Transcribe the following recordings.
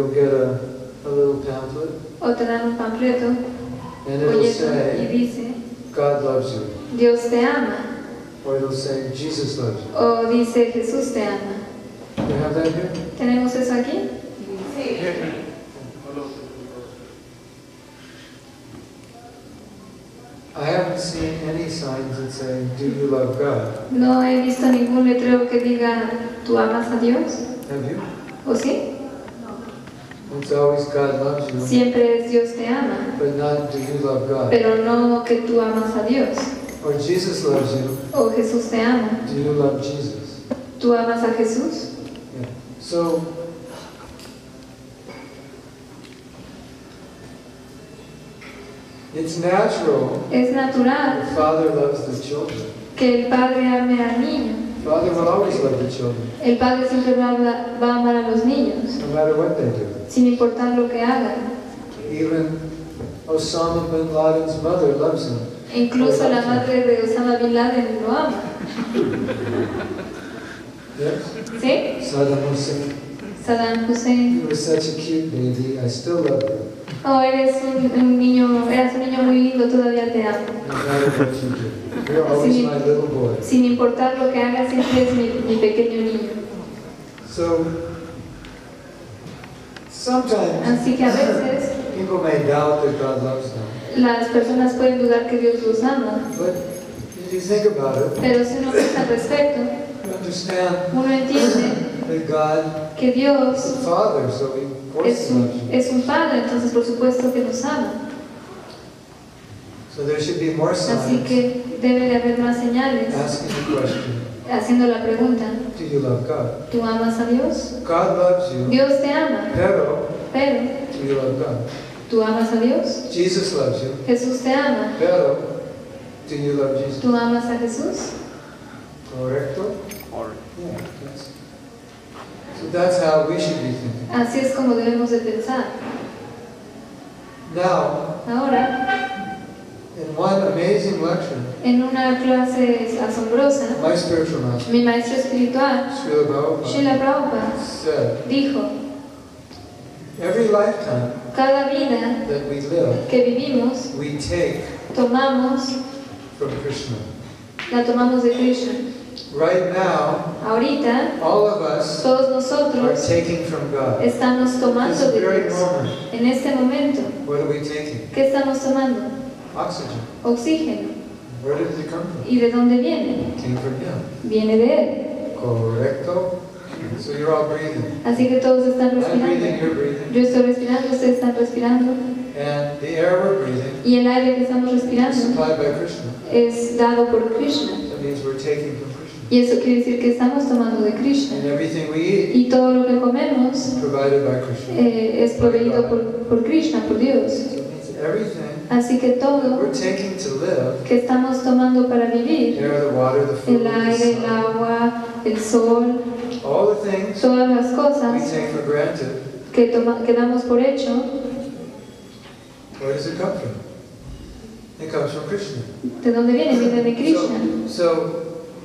you'll get a, a little pamphlet o te dan un panfleto, and it'll folleto y say, dice, God loves you. Dios te ama, Or it'll say, Jesus loves you. o dice, Jesús te ama. You have that here? ¿Tenemos eso aquí? I haven't seen any signs that say, do you love God? No he visto ningún letrero que diga, ¿tú amas a Dios? Have you? ¿O sí? It's always God loves you, Siempre es Dios te ama, but not do you love God? pero no que tú amas a Dios. Or Jesus loves you, O Jesús te ama, do you love Jesus? ¿tú amas a Jesús? Yeah. So, it's natural Es natural the father loves the children. que el padre ame al niño. El padre siempre va a, va a amar a los niños, sin importar lo que hagan. Even Osama bin Laden's mother loves him. Incluso la madre de Osama Bin Laden lo ama. Yes? ¿Sí? Saddam Hussein. Saddam Hussein. You were such a cute baby. I still love you. Oh, eres un, un niño, eras un niño muy lindo, todavía te amo. You're always my little boy. Sin importar lo que hagas, siempre es mi, mi pequeño niño. So, sometimes Así que a veces people may doubt that God loves them. las personas pueden dudar que Dios los ama, But if you think about it, pero si uno piensa al respecto, uno entiende que Dios es un, you. es un padre, entonces por supuesto que nos ama. So there should be more Así que debe de haber más señales asking the question, haciendo la pregunta, do you love God? ¿tú amas a Dios? God loves you, Dios te ama, pero pero do you love God? ¿tú amas a Dios? Jesús te ama, pero? ¿tú amas a Jesús? Correcto? Así es como debemos de pensar. Now, Ahora, in one amazing lecture, en una clase asombrosa, my spiritual master, mi maestro espiritual, Srila Prabhupada, Srila Prabhupada, said, dijo, every lifetime cada vida that we live, que vivimos, we take tomamos, from Krishna. la tomamos de Krishna. Right now, Ahorita, all of us todos are nosotros taking from God. estamos This tomando de Dios. En este momento, what are we taking? ¿qué estamos tomando? Oxygen. Oxígeno. Where did it come from? ¿Y de dónde viene? Came from Him. Viene de Él. Correcto? So you're all breathing. Así que todos están I'm breathing, respirando. you're breathing. Yo estoy respirando, ustedes están respirando. And the air we're breathing Y el aire que estamos respirando by Krishna. es dado por Krishna. That means we're taking from. Y eso quiere decir que estamos tomando de Krishna. And everything we eat Y todo lo que comemos eh, es proveído por, por Krishna, por Dios. Así que todo que estamos tomando para vivir, el aire, el agua, el sol, todas las cosas que, toma- que damos por hecho. ¿de dónde viene? Viene de Krishna.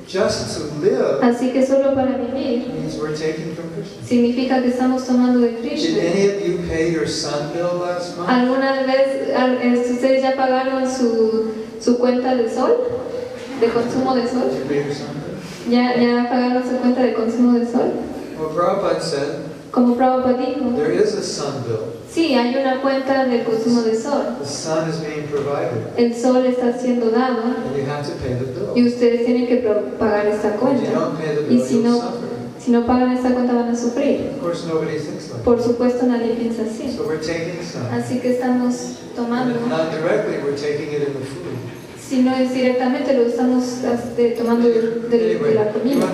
Just to live Así que solo para vivir means we're taking from Krishna. significa que estamos tomando de Did Krishna. any of you pay your sun bill last month? ¿Alguna vez eh, ustedes ya pagaron su, su cuenta de sol? ¿De consumo de sol? Did you pay your sun bill? ¿Ya, ¿Ya pagaron su cuenta de consumo de sol? Well, Prabhupada said Como Prabhupada dijo, there is a sun bill. Sí, hay una cuenta del consumo de sol. The sun is being provided, El sol está siendo dado and you have to pay the bill. y ustedes tienen que pagar esta cuenta. Y si no, si no pagan esta cuenta van a sufrir. Of course, nobody thinks like Por supuesto nadie piensa that. así. Así que estamos And tomando, if not directly, we're taking it in the food. si no es directamente, lo estamos este, tomando de, de- de Anyway, la comida.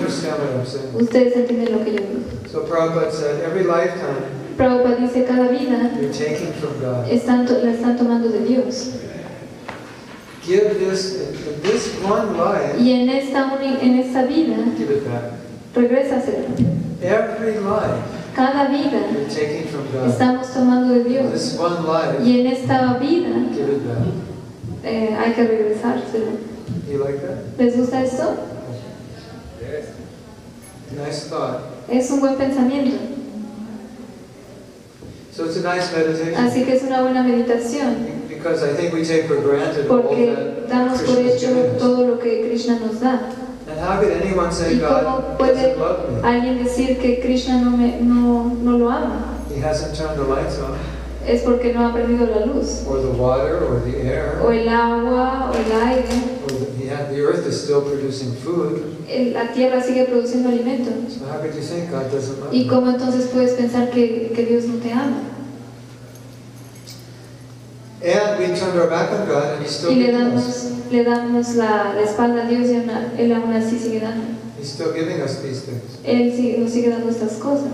Ustedes entienden lo que yo digo. Prabhupada dice, cada vida están la están tomando de Dios. Give this, one life, Y en esta, en esta vida, regrésaselo. Every life, Cada vida estamos tomando de Dios. Y en esta vida eh, hay que regresárselo. ¿Les gusta esto? Nice thought. Es un buen pensamiento. So it's a nice meditation. Así que es una buena meditación. Because I think we take for granted all Porque that damos por hecho todo lo que Krishna nos da. And how could anyone say ¿Y cómo God puede doesn't love me? alguien decir que Krishna no, me, no, no lo ama? He hasn't turned the lights on, Es porque no ha perdido la luz. or the water, or the air, O el agua, o el aire. Or the, he earth is still producing food. La tierra sigue produciendo alimento. So how could you think God doesn't love ¿Y cómo entonces puedes pensar que, que Dios no te ama? And we turned our back on God, and He's still Y le damos, us. le damos la, la espalda a Dios y aún- Él aún así sigue dando. He's still giving us these things. Él sigue- nos sigue dando estas cosas.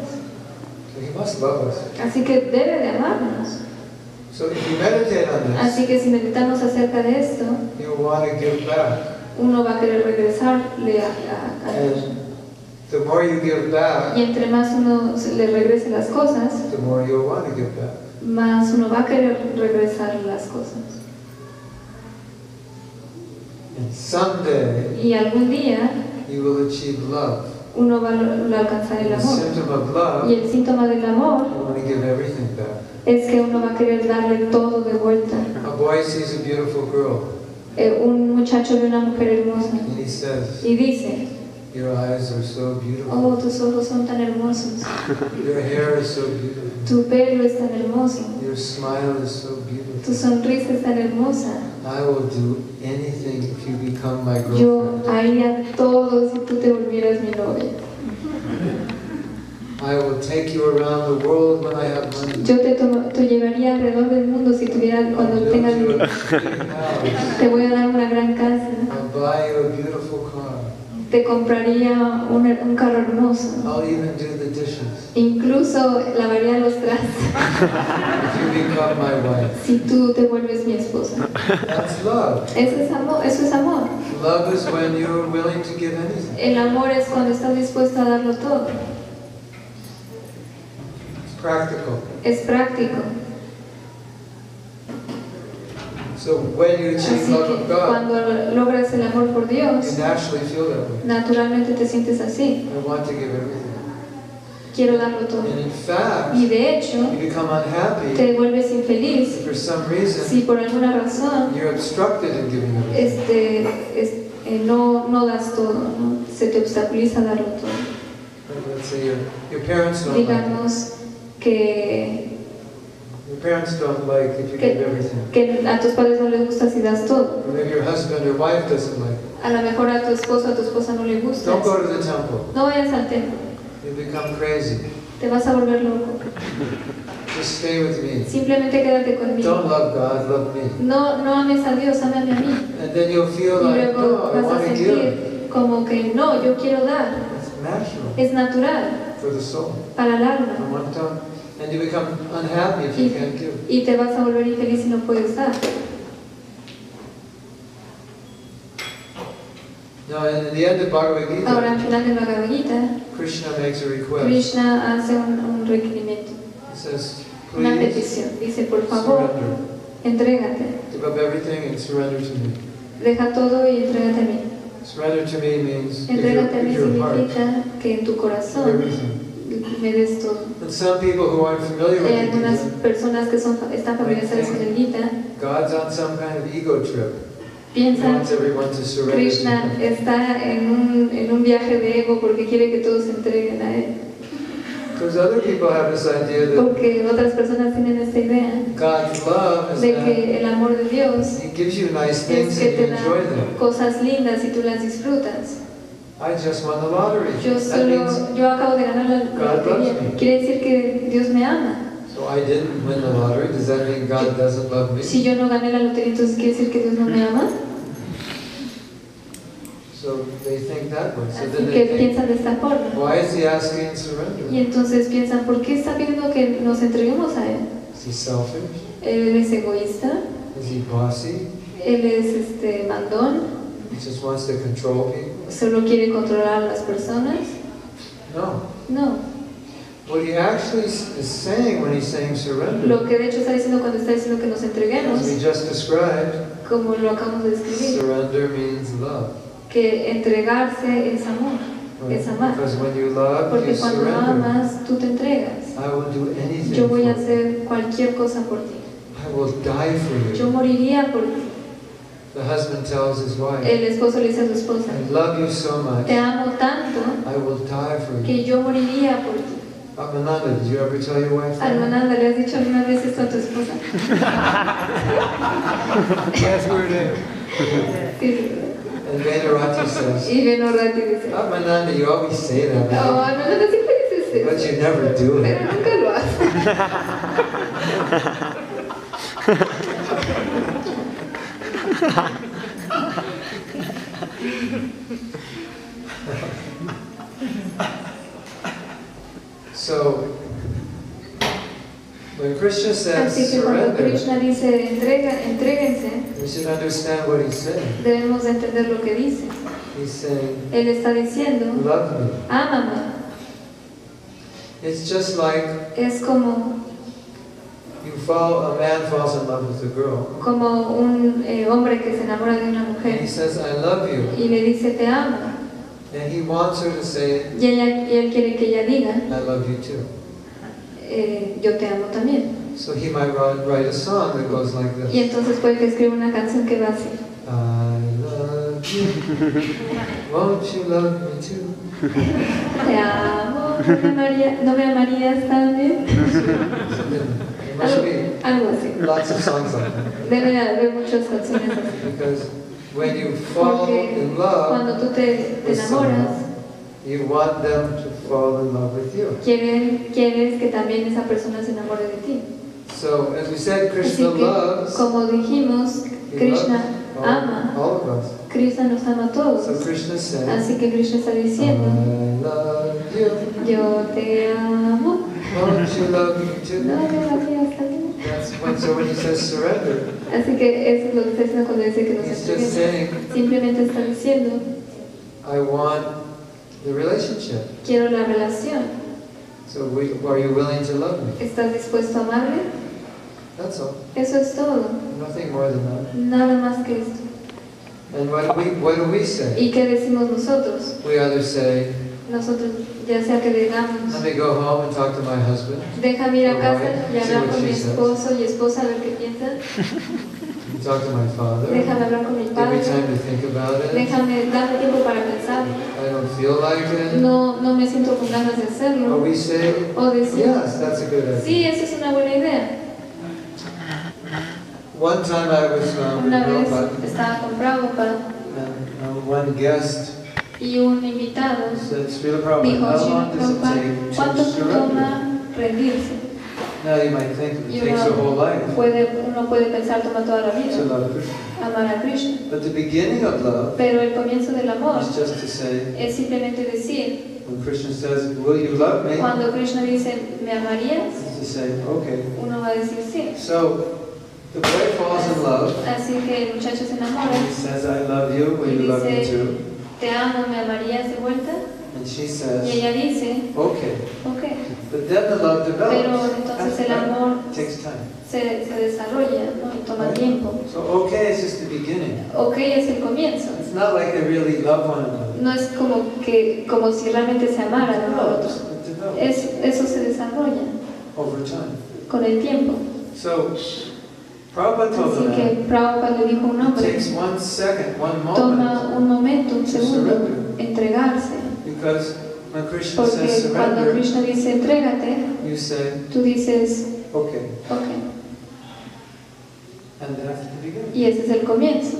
So He must love us. Así que debe de amarnos. Así que si meditamos acerca de esto, you'll want to give back. uno va a querer regresarle a, the more you give back, Y entre más uno le regrese las cosas, the more you'll want to give back. más uno va a querer regresar las cosas. And someday Y algún día you will achieve love. uno va a alcanzar el The amor. symptom of love, Y el síntoma del amor you want to give everything back. Es que uno va a querer darle todo de vuelta. A boy sees a beautiful girl, Eh, un muchacho ve una mujer hermosa and he says, y dice, Your eyes are so oh, beautiful. tus ojos son tan hermosos, Your hair is so beautiful. tu pelo es tan hermoso, Your smile is so tu beautiful. sonrisa es tan hermosa. I will do anything if you become my Yo girlfriend. haría todo si tú te volvieras mi novia. I will take you around the world when I have money. Yo te, te llevaría alrededor del mundo si tuviera, cuando tenga you dinero. Te voy a dar una gran casa. I'll buy you a beautiful car. Te compraría un, un carro hermoso. I'll even do the dishes Incluso lavaría los trastes if you become my wife. si tú te vuelves mi esposa. That's love. Eso es amor. Eso es amor. Love is when you're willing to give anything. El amor es cuando estás dispuesto a darlo todo. Practical. Es práctico. So when you achieve love of God, cuando logras el amor por you Dios, naturally feel that way. naturalmente te sientes así. I want to give everything. Quiero darlo todo. And in fact, Y de hecho, you become unhappy te vuelves infeliz for some reason si por alguna razón you're obstructed in giving everything. este, es- eh, no, no das todo, ¿no? se te obstaculiza darlo todo. Like, Let's say your, your parents don't like it. Digamos que, Your parents don't like if you que, give everything. que a tus padres no les gusta si das todo. Or maybe your husband or wife doesn't like it. A lo mejor a tu esposo o a tu esposa no le gusta. Don't go to the temple. No vayas al templo, You become crazy. te vas a volver loco. Just stay with me. Simplemente quédate conmigo. Don't love God, love me. No, no ames a Dios, amame a mí. And then you'll feel Y like, luego no, I vas a want to give. sentir como que no, yo quiero dar. It's natural Es natural for the soul. para el alma. one time, and you become unhappy if you can't give. Y te vas a volver infeliz si no puedes dar. Now, in the end of Bhagavad Ahora Gita, al final de Bhagavad Krishna makes a request. Krishna hace un, un requerimiento, He says, una petición. Dice, por favor, surrender. entrégate. Give up everything and surrender to me. Deja todo y entrégate a mí. Surrender to me means Entrégate a mí significa que en tu corazón me des todo. And some people who aren't familiar with Hay algunas personas que son, están familiarizadas con el Gita God's on some kind of ego trip. Piensan Krishna está en un, en un viaje de ego porque quiere que todos se entreguen a él. Because other people have this idea that Porque otras personas tienen esta idea God's love is de que el amor de Dios He gives you nice es things que and te you da enjoy them. cosas lindas y tú las disfrutas. I just won the lottery. Yo That solo, means, yo acabo de ganar la God lotería. loves me. Quiere decir que Dios me ama. so I didn't win the lottery. Does that mean God doesn't love me? Si yo no gané la lotería, entonces quiere decir que Dios no me ama. So they think that way. So Así que think, piensan de esta forma. why is He asking Y surrender? entonces piensan, ¿por qué está pidiendo que nos entreguemos a Él? Is He selfish? Él es egoísta, Is He bossy? Él es este mandón, He just wants to control people? solo quiere controlar a las personas. No. No, What He actually is is saying when He's saying surrender, lo que de hecho está diciendo cuando está diciendo que nos entreguemos, as we just described, como lo acabamos de describir, surrender means love. Que entregarse es amor, Right? es amar. Because when you love, you Porque cuando surrender. amas, tú te entregas. I will do anything Yo voy a hacer cualquier cosa por ti. I will die for Yo you. moriría por ti. The husband tells his wife, El esposo le dice a su esposa, I love you so much, te amo tanto I will die for you. que yo moriría por ti. Atmananda, did you ever tell your wife that? Almananda, ¿le has dicho alguna vez esto a tu esposa? Sí. And Venerati says, Y Benorati dice, no, Atmananda, you always say that, Almananda siempre dices but you never do pero it. nunca lo haces. So, when Krishna says Así que cuando Krishna dice, entrega, entréguense, we should understand what he's saying. debemos de entender lo que dice. He's saying, Él está diciendo, love me. ámame. It's just like Es como, you fall, a man falls in love with a girl, como un eh, hombre que se enamora de una and he mujer says, I love you. y le dice, te amo. And he wants her to say, Y, ella, y él quiere que ella diga, I love you too. Eh, yo te amo también. So he might write, write a song that goes like Y this. entonces puede que escriba una canción que va así. I love you. Won't you love me too? Te amo, no me, amaría- no me amarías también. Algo, así. lots of songs like that. Debe de haber muchas canciones así. Because when you fall Porque in love, cuando tú te, te enamoras, you want them to fall in love with you. quieres que también esa persona se enamore de ti. So, as we said, Así Krishna que, loves. como dijimos, Krishna ama, all, all of us. Krishna nos ama a todos. So Krishna said, Así que Krishna está diciendo, I love you. yo te amo, Won't you love me too? no me amarías también. That's when, so when he says surrender, Así que eso es lo que está diciendo cuando dice que nos he's just entreguemos. saying, Simplemente está diciendo, I want the relationship. quiero la relación. So we, are you willing to love me? ¿Estás dispuesto a amarle? That's all. Eso es todo. Nothing more than that. Nada más que esto. And what do we, what do we say? ¿Y qué decimos nosotros? We either say, Nosotros, ya sea que digamos, let me go home and talk to my husband. déjame ir a casa y hablar con mi says. esposo y esposa a ver qué piensan. Talk to my father. Déjame hablar con mi padre. time to think about it. Déjame darme tiempo para pensar. I don't feel like it. No, no me siento con ganas de Or hacerlo. we say, O decir, yes, that's a good idea. sí, esa es una buena idea. One time I was um, Una vez estaba con Prabhupada and um, one guest y un invitado said, dijo, how "Srila long does it Prabhupada, take ¿cuánto toma rendirse? Now you might think Y it takes a whole uno life puede, uno puede pensar toma toda la to vida love Krishna. amar a Krishna. But the beginning of love Pero el comienzo del amor is just to say, es simplemente decir, when Krishna says, Will you love me? cuando Krishna dice, ¿me amarías? is to say, Okay. Uno va a decir sí. So the boy falls in love. Así que el muchacho se enamora He says, I love you. Will you love me too? te amo, ¿me amarías de vuelta? And she Y says, ella dice, Okay. ok. But then the love Pero develops. entonces el amor takes time. se, se desarrolla ¿no? y toma tiempo. So okay is just the beginning. Ok es el comienzo. It's not like they really love one another. No es como, que, como si realmente se amaran uno al No, otro. Es, eso se desarrolla over time. con el tiempo. So Prabhupada Así que Prabhupada le dijo a un hombre, one second, one toma un momento, un segundo, entregarse. Because when Krishna Porque says cuando Krishna dice entrégate, you say, tú dices, okay, ok. and that's the beginning. Y ese es el comienzo.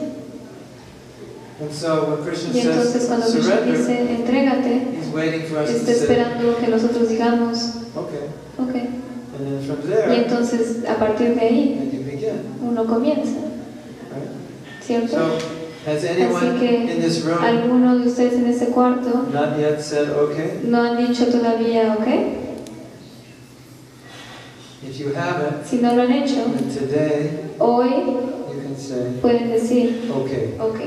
And so when Krishna Y entonces says cuando Krishna dice entrégate, está say, esperando que nosotros digamos, okay, ok. and then from Y there, entonces a partir de ahí uno comienza, right? ¿cierto? So has anyone que in this room ¿Alguno de ustedes en este cuarto not yet said okay? no han dicho todavía ok? If you haven't, Si no lo han hecho, then today hoy you can say pueden decir okay. ok.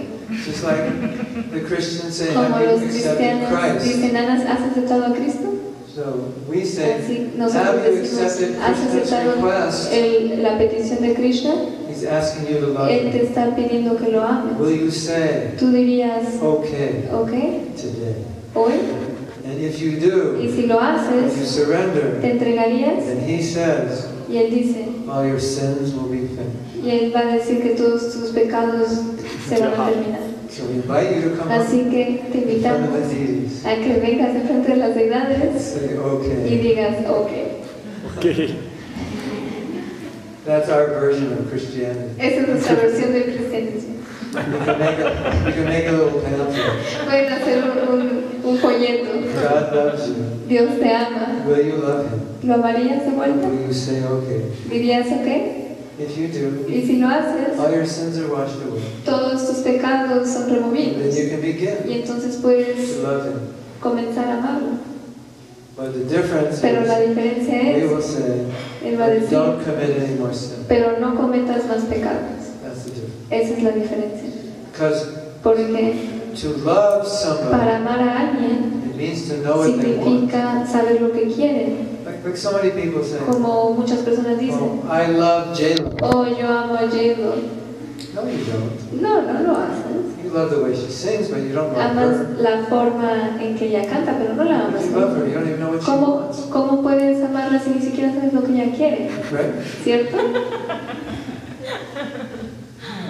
Just like the Christians say, Como have los you accepted cristianos Christ? dicen, "¿Has aceptado a Cristo? So we say, Así have you decimos, accepted ¿has Krishna's aceptado request? el- la petición de Krishna? He's asking you to love Él te está pidiendo que lo ames. Will you say Tú dirías, okay ok, today? hoy. And if you do, Y si lo and you haces, surrender, ¿te entregarías? then he says, Y Él dice, all your sins will be finished. y Él va a decir que todos tus pecados se van a terminar. So we invite you to come Así que te invitamos a que vengas enfrente de las deidades Say y okay. digas, ok. That's our version of Christianity. Esa es nuestra versión del cristianismo. You can make a, you can make a little pamphlet. Pueden hacer un, un, folleto. God loves you. Dios te ama. Will you love him? ¿Lo amarías de vuelta? Will you say okay? ¿Dirías ok? If you do, Y si lo haces, all your sins are washed away. todos tus pecados son Then removidos. you can begin Y entonces puedes to love him. comenzar a amarlo. But the difference Pero la diferencia es, say, Él va a decir, don't commit any more sin. pero no cometas más pecados. Esa es la diferencia. Porque to love para amar a alguien it means to know what they want. significa saber lo que quiere. Like, like so many people say, Como muchas personas dicen, oh, I love J-Lo. oh, yo amo a J-Lo. No, you don't. No, no lo haces. You love the way she sings, but you don't love Amas her. la forma en que ella canta, pero no la amas. You love her, you don't even know what she ¿Cómo, wants. ¿Cómo puedes amarla si ni siquiera sabes lo que ella quiere? Right? ¿Cierto?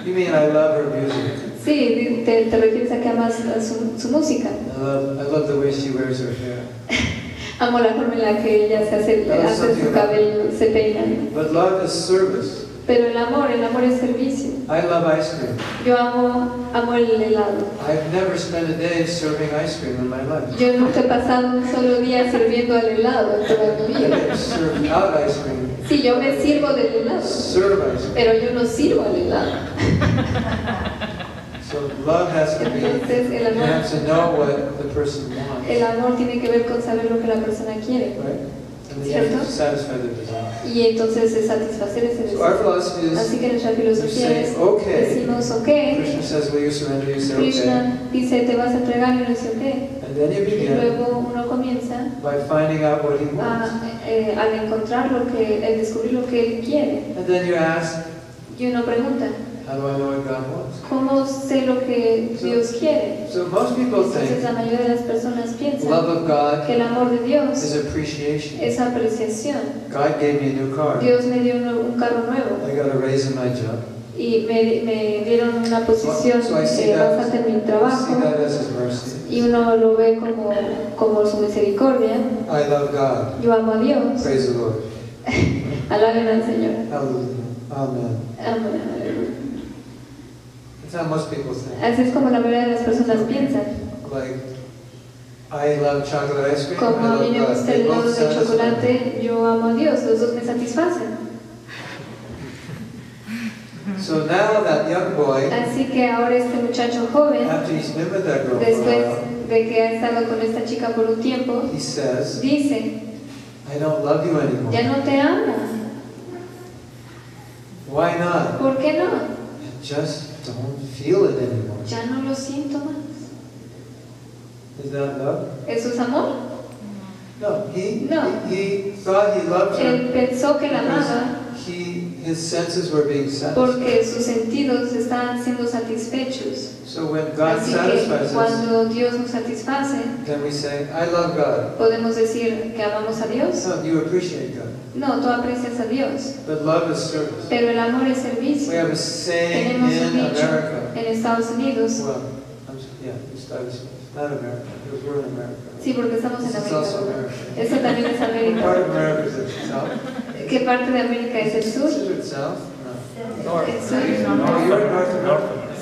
You mean I love her music. Sí, te, te refieres a que amas su, su música. I love, I love the way she wears her hair. Amo la forma en la que ella se hace, hace su cabello, se peina. But love is service. Pero el amor, el amor es servicio. I love ice cream. Yo amo, amo el helado. I've never spent a day serving ice cream in my life. Yo nunca he pasado un solo día sirviendo al helado en toda mi vida. get served out ice cream. Sí, yo me sirvo del helado, Serve ice cream. pero yo no sirvo al helado. So love has to be, Entonces el you amor, have to know what the person wants. el amor tiene que ver con saber lo que la persona quiere. Right? Y entonces es satisfacer ese deseo. Así que nuestra filosofía es, decimos ok, Krishna says, will you surrender? You say, okay. Krishna dice te vas a entregar y dice ok. And then you Y begin luego uno comienza by finding out what he a, wants. eh, al encontrar lo que, al descubrir lo que él quiere. And then you ask, Y uno pregunta, how do I know what God wants? ¿cómo sé lo que Dios quiere? So most people Entonces la mayoría de las personas love piensan of God que el amor de Dios is appreciation. es apreciación. God gave me a new car. Dios me dio un, un carro nuevo I got a raise in my job. y me, me dieron una So, posición so see eh, bastante en mi see trabajo that as His mercy. y uno lo ve como, como su misericordia. I love God. Yo amo a Dios. Praise the Lord. Alaben al Señor. Hallelujah. Amen. Amén. That's how most people think. Así es como la mayoría de las personas piensan. Like, I love chocolate ice cream. Como a mí me gusta el helado de chocolate, yo amo a Dios, los dos me satisfacen. So now that young boy, Así que ahora este muchacho joven, after he's been with that girl for a después while, de que ha estado con esta chica por un tiempo, he says, dice, I don't love you anymore. ya no te amo. Why not? ¿Por qué no? Just don't feel it anymore. Ya no lo siento más. Is that love? ¿Eso es amor? No. He, No. he, he thought he loved her Él pensó que la amaba he, his senses were being satisfied. porque sus sentidos estaban siendo satisfechos. So when God Así que satisfies us, cuando Dios nos satisface, then we say, I love God. podemos decir que amamos a Dios. No, you appreciate God. No, tú aprecias a Dios, But love is service. pero el amor es We servicio. have a saying Tenemos un in dicho America. en Estados Unidos, Well, I'm, s- yeah, Estados Unidos. Not America, because we're in America. sí, porque estamos en América. Eso también es part América. of America is it? ¿Qué parte de América es el sur? El sur. Oh?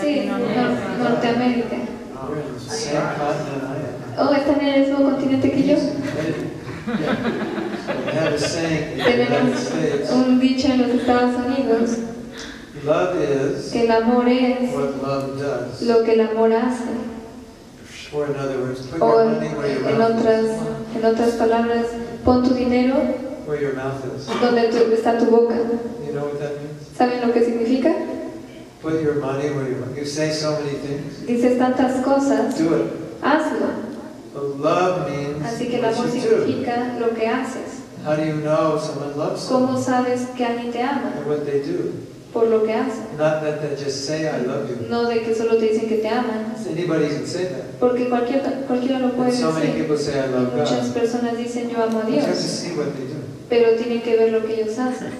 Sí, nor- Norteamérica. Oh, ¿están en el mismo continente que yo? Yeah. So we have a saying in the United Tenemos un dicho en los Estados Unidos love is que el amor es what love does. lo que el amor hace. Or in other words, put O en otras, en otras palabras, pon tu dinero Where your mouth is. donde tu- está tu boca. You know what that means? ¿Saben lo que significa? Put your money where your mouth. You say so many things. Dices tantas cosas, Do it. hazlo. So love means Así que el amor do. significa lo que haces. How do you know someone loves ¿Cómo sabes que alguien te ama? And what they do. Por lo que hace. Not that they just say I love you. No de que solo te dicen que te aman. Anybody can say that. Porque cualquier, cualquiera lo puede so many decir. people say I love muchas God. personas dicen yo amo a to Dios. see what they do. Pero tienen que ver lo que ellos hacen.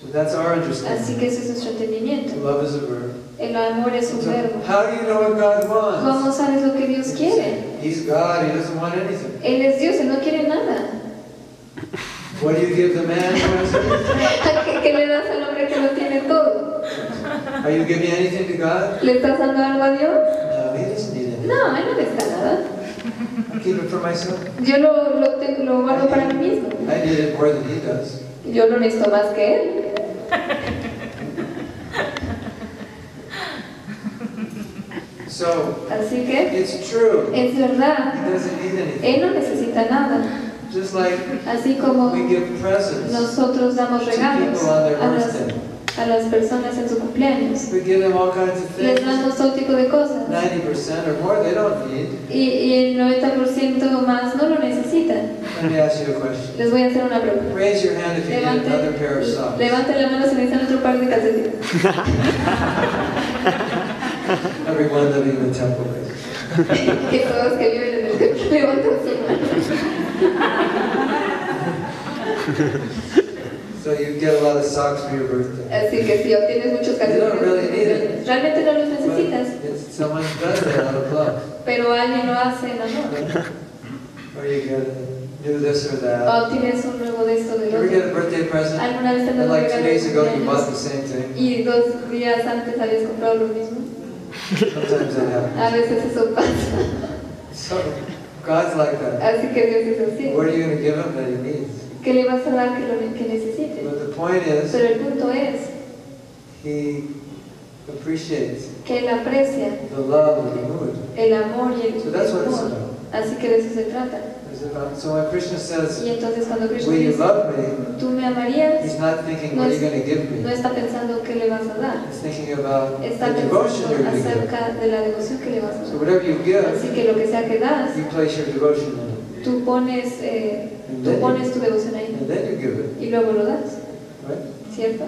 So that's our Así understanding. que ese es nuestro entendimiento. Love is a verb. El amor es un So verbo. how do you know what God wants? ¿Cómo sabes lo que Dios quiere? He's God, He doesn't want anything. Él es Dios, Él no quiere nada. What do you give the man? ¿Qué, qué le das al hombre que lo tiene todo? Are you giving anything to God? ¿Le estás dando algo a Dios? No, He doesn't need anything. No, él no le está nada. Keep it for myself. Yo lo, lo, tengo- lo guardo para mí mismo. I need it more than He does. Yo lo necesito más que él. So Así que it's true. es verdad, He doesn't need anything. él no necesita nada. Just like Así como we give presents, nosotros damos regalos a las. A las personas en su cumpleaños. we give them all kinds of Les damos todo tipo de cosas. 90% or more they don't need. Y, y el 90% más no lo necesitan. Let me ask you a question. Les voy a hacer una pregunta. Raise your hand if you need another pair of Levanten, socks. levanten la mano si necesitan otro par de calcetines. Everyone living in the temple. que todos que viven en el templo levanten su mano. So you get a lot of socks for your birthday. Así que si obtienes muchos You don't really need it. realmente no los necesitas, it's someone does it out of love. pero alguien lo hace en amor. Or you get a new this or O that. obtienes un nuevo de esto You de ever get a birthday present? ¿Alguna vez te dado like two days ago you bought the same thing? y dos días antes habías comprado lo mismo? Sometimes that A veces eso pasa. So God's like that. Así que Dios es así. What are you going to give him that he needs? ¿Qué le vas a dar que, lo, que necesite? But the point is, Pero el punto es he appreciates que él aprecia the love the mood. el amor y el So that's what it's amor. about. Así que de eso se trata. So when Krishna says, Y entonces cuando Krishna dice, love me? tú me amarías, He's not thinking, what are you going to give no me? está pensando qué le vas a dar. He's thinking about Está the devotion pensando acerca de la devoción que le vas a So dar. whatever you give, Así que lo que sea que das, you place your devotion in it. Tú pones, eh, tú pones tu devoción ahí and then you give it, y luego lo das, right? ¿cierto?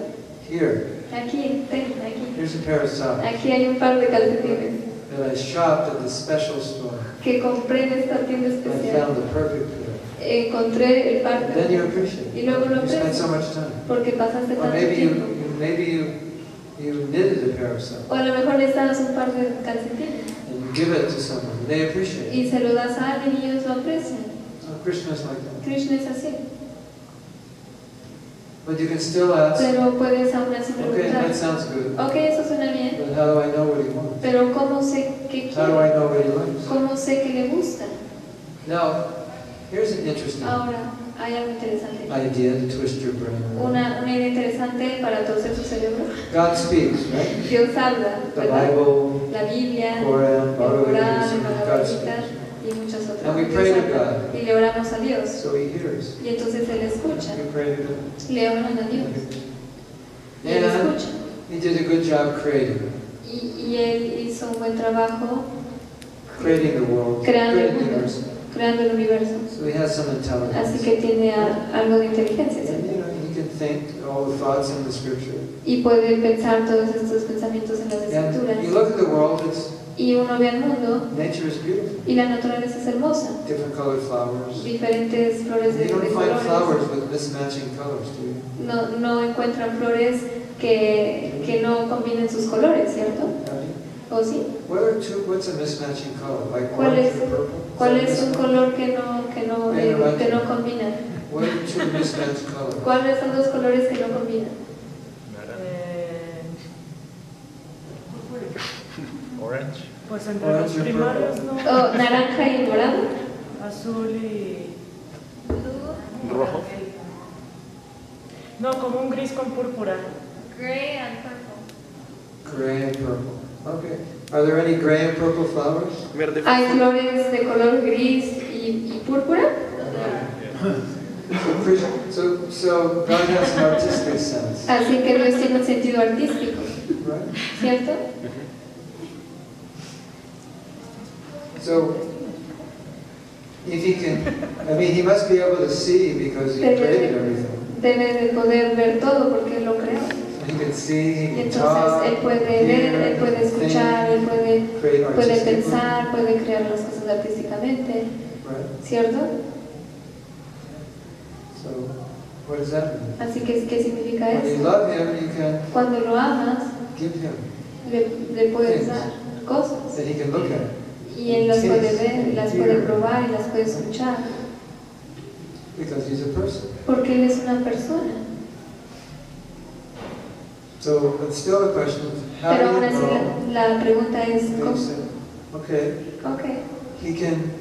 Here, Aquí, ten, aquí. here's a pair of socks Aquí hay un par de calcetines that I shopped at the special store. que compré en esta tienda I especial. found the perfect pair. Encontré el par And then you appreciate y luego lo aprecio so much time. porque pasaste Or tanto maybe tiempo. you maybe you, you knitted a pair of socks O a lo mejor das un par de calcetines give it to someone they appreciate it. y se lo das a alguien y ellos lo aprecian. So Krishna is like that. Krishna es así. But you can still ask, Pero puedes aún así okay, preguntar, that sounds good, ok, eso suena bien, but how do I know what he wants? pero ¿cómo sé qué How do quiere? I know what he likes? ¿Cómo sé que le gusta? Now, here's an interesting Ahora, hay algo interesante. idea to twist your brain. Una, una idea interesante para torcer su cerebro. God speaks, right? Dios habla, The ¿verdad? Bible, La Biblia, Quran, Bhagavad Gita, y muchas otras. And we pray to. God. Y le oramos a Dios. So he hears. Y entonces Él escucha. We pray to God. Le oran a Dios. Y Él escucha. he did a good job creating, Y, y Él hizo un buen trabajo creating the world, Creando el mundo. Creando el universo. So he has some Así intelligence. que tiene a- algo de inteligencia. You know, he can think all the thoughts in the scripture. Y puede pensar todos estos pensamientos en las escrituras. You look at the world, it's Y uno ve al mundo nature is beautiful. y la naturaleza es hermosa. Different colored flowers. Diferentes flores de, colores. flowers with mismatching colors, do you? No, no encuentran flores que, que no combinen sus colores, ¿cierto? ¿O sí? What are two, what's a mismatching color? Like ¿Cuál orange es- or purple? ¿Cuál es un color que no, que no, eh, que no combina? What are two mismatched colors? ¿Cuáles son los colores que no combinan? Eh, Orange. pues entre los primarios no. Oh, naranja y morado. Azul y. Rojo. No, como un gris con púrpura. Gray and purple. Gray and purple. Okay. Are there any gray and purple flowers? Hay flores de color gris y, y púrpura. So, So, God has an artistic sense, Así que Dios tiene un sentido artístico, right? ¿cierto? So, if he can, I mean, he must be able to see because he created everything. Debe de poder ver todo porque Él lo creó. Y entonces Él puede ver, Él puede escuchar, Él puede, puede pensar, puede crear las cosas artísticamente? ¿cierto? Así que, ¿qué significa eso? Cuando lo amas, le, le puedes dar cosas y Él las puede ver, las puede probar y las puede escuchar, porque Él es una persona. So, but still the question is, how Pero aún así know? la, la pregunta es, ¿cómo? okay, Ok, he can,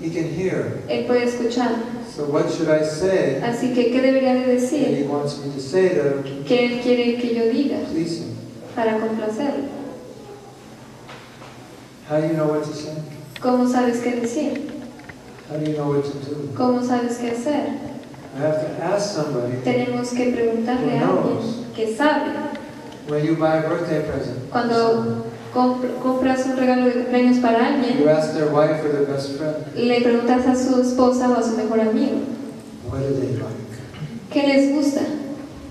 he can hear. Él puede escuchar. So what should I say Así que, ¿qué debería de that he decir? wants me to say to ¿Qué Él quiere que yo diga please him? para complacerlo? How do you know what to say? ¿Cómo sabes qué decir? How do you know what to do? ¿Cómo sabes qué hacer? I have to ask somebody. Tenemos que preguntarle a alguien que sabe. When you buy a birthday present, Cuando comp- compras un regalo de cumpleaños para alguien, you ask their wife or their best friend, le preguntas a su esposa o a su mejor amigo, what do they like? ¿qué les gusta?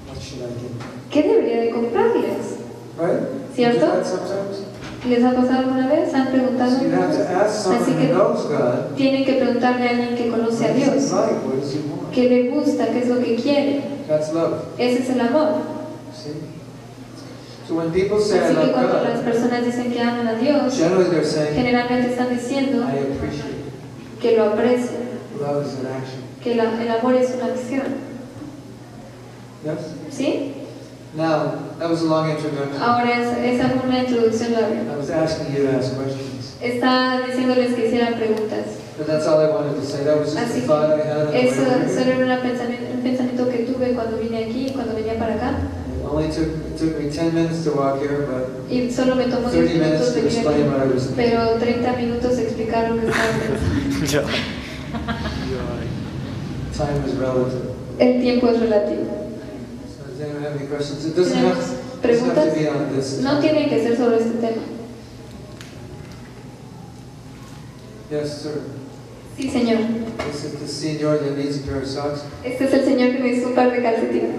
What should I give? ¿Qué debería de comprarles? Right? ¿Cierto? ¿Les ha pasado alguna vez? ¿Han preguntado? Así que tienen que preguntarle a alguien que conoce a Dios, qué le gusta, qué es lo que quiere. Ese es el amor. Así que cuando las personas dicen que aman a Dios, generalmente están diciendo que lo aprecian, que el amor es una acción. ¿Sí? Now, that was a long introduction. Ahora es, esa fue una introducción larga. I was asking you to ask questions. Está diciéndoles que hicieran preguntas. But that's all I wanted to say. That was just a Así thought I had. on the way Eso over solo here. era pensamiento, un pensamiento que tuve cuando vine aquí, cuando venía para acá. It only took, it took me 10 minutes to walk here, but Y solo me tomó 10 30 minutes minutos to explain what I was thinking. Pero 30 minutos explicar lo que estaba pensando. Time is relative. El tiempo es relativo. Preguntas? No tiene que ser sobre este tema. Yes, sir. Sí, señor. This is the senior that needs a pair of socks. Este es el señor que necesita un par de calcetines.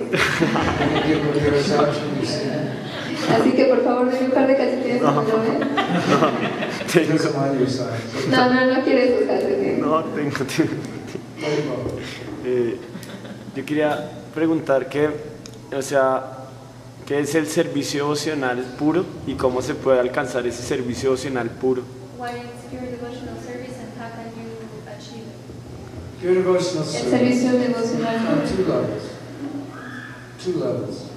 Así que por favor, denme un par de calcetines cuando lo. No, no, no quiere esos calcetines. No, tengo, tengo. Eh, yo quería preguntar qué, o sea, qué es el servicio devocional puro y cómo se puede alcanzar ese servicio devocional puro. What is your devotional service and how can you achieve it? Your devotional El service servicio devocional on two levels. Two levels.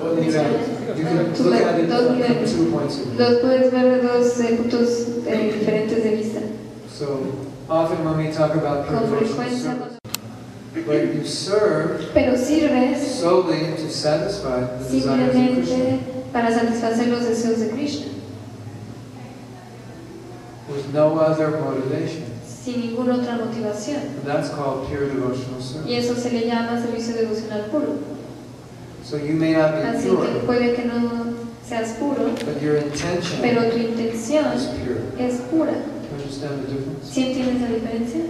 Well, you can, you can Two look le- at it dos from niveles. two points of view. Los puedes ver de dos eh, puntos diferentes de vista. So often when we talk about Con devotional frecuencia, but you serve pero sirves solely to satisfy the simplemente para satisfacer los deseos de Krishna, with no other motivation. sin ninguna otra motivación. And that's called pure devotional Y service. eso se le llama servicio devocional puro. So you may not be Así que pure, puede que no seas puro, but your intention pero tu intención is pure. es pura. You understand the difference? ¿Sí entiendes la diferencia?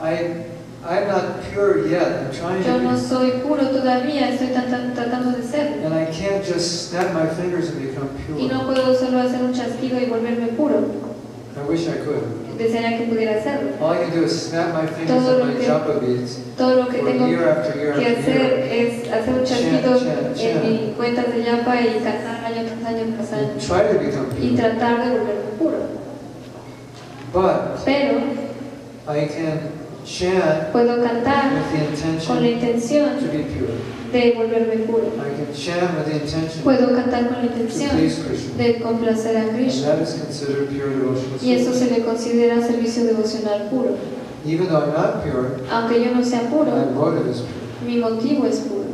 I, I'm not pure yet. I'm trying Yo no to soy puro todavía, estoy tratan- tratando de. And I can't just snap my fingers and become Y no pure. puedo solo hacer un chasquido y volverme puro. I wish I could. Desearía que pudiera hacerlo. All I can do is snap my fingers Todo lo my que- japa beads Todo lo que tengo year after year que hacer es hacer un chasquido Chant, chant, chant. en mi cuentas de yapa y cantar año tras año tras año. And try to become Y pure. tratar de volverme puro. But Pero I can chant puedo cantar con la intención de volverme puro. I can chant with the intention Puedo cantar con la intención de complacer a Krishna. Y eso se le considera servicio devocional puro. Aunque yo no sea puro, mi motivo es puro.